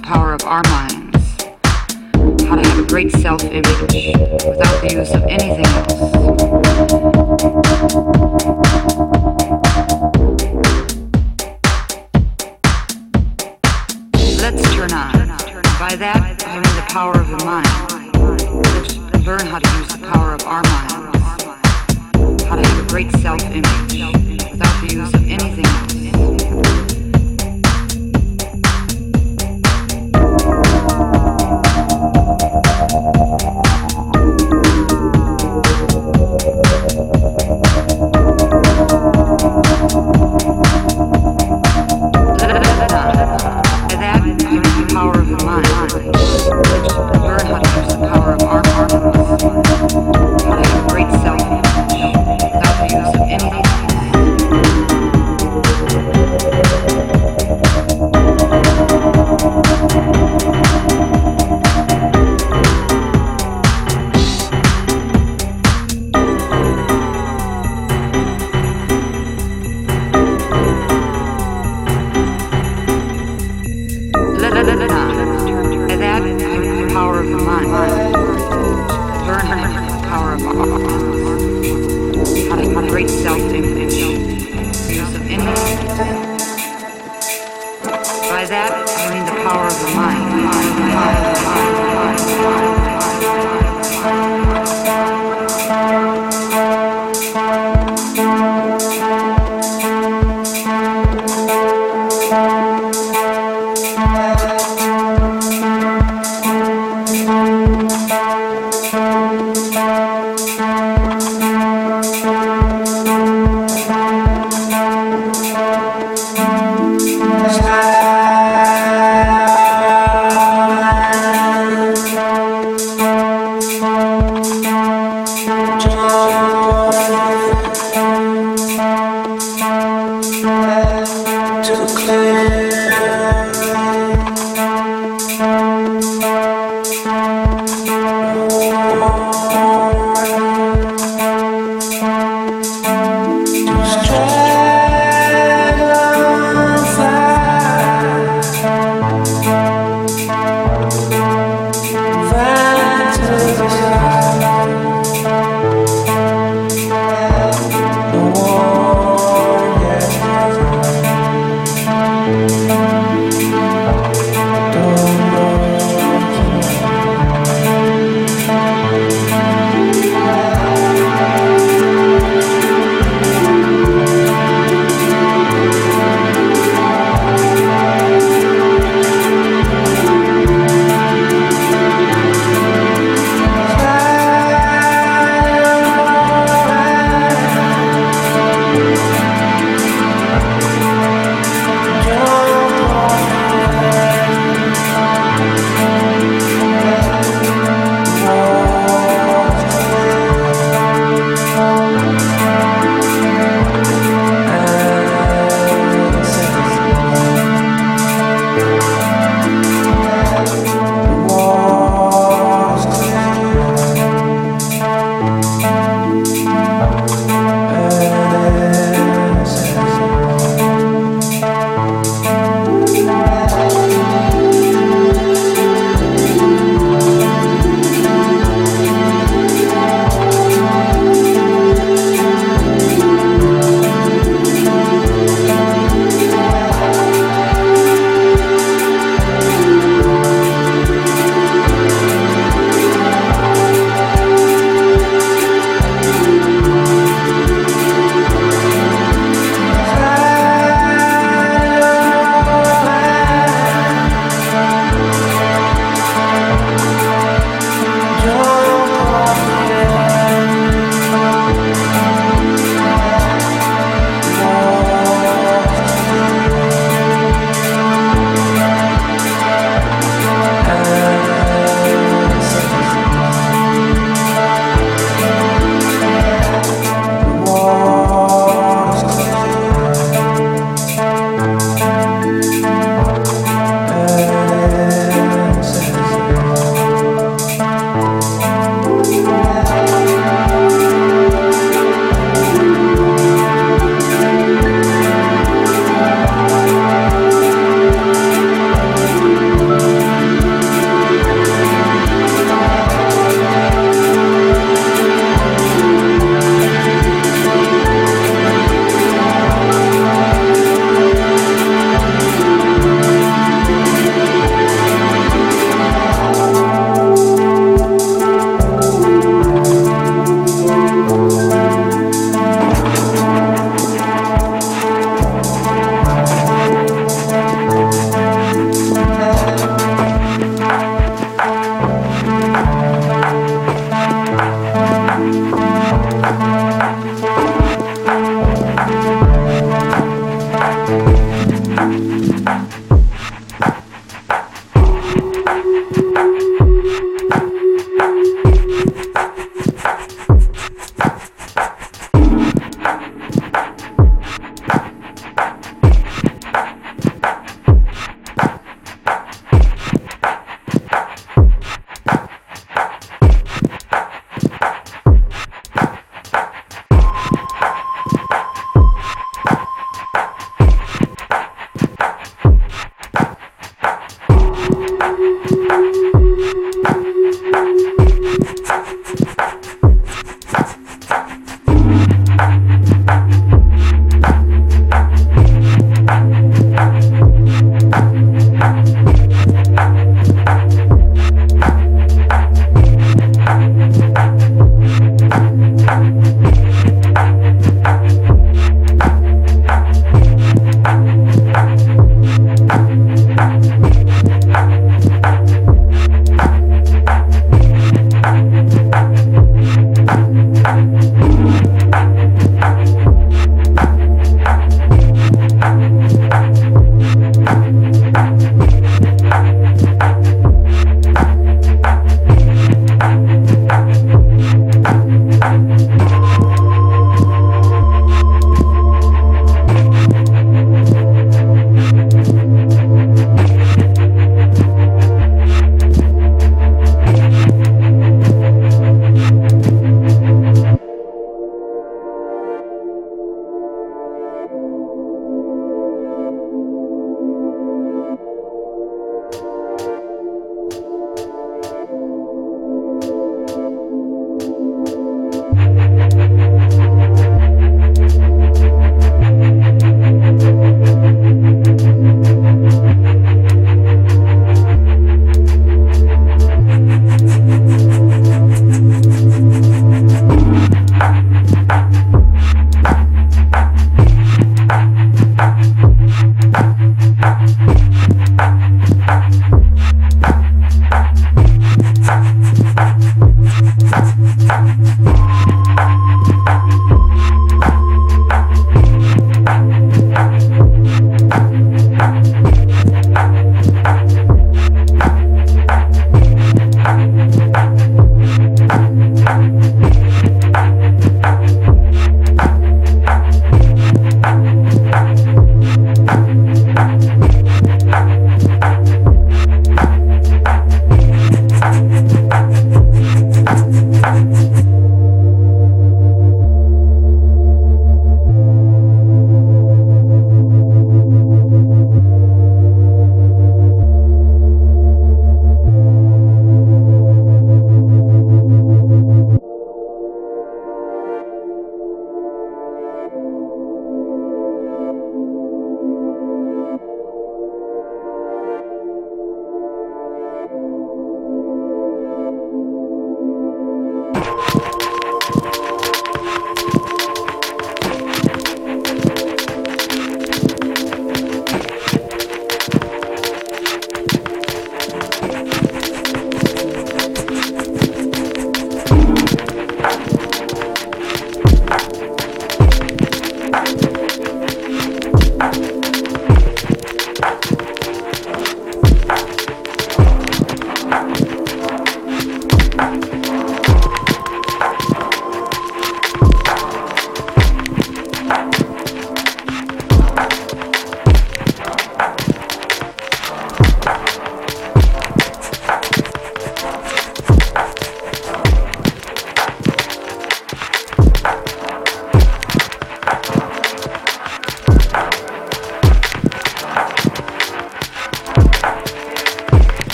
the power of our minds. How to have a great self image without the use of anything else. Let's turn on. By that, I mean the power of the mind. Let's learn how to use the power of our minds. How to have a great self image without the use of anything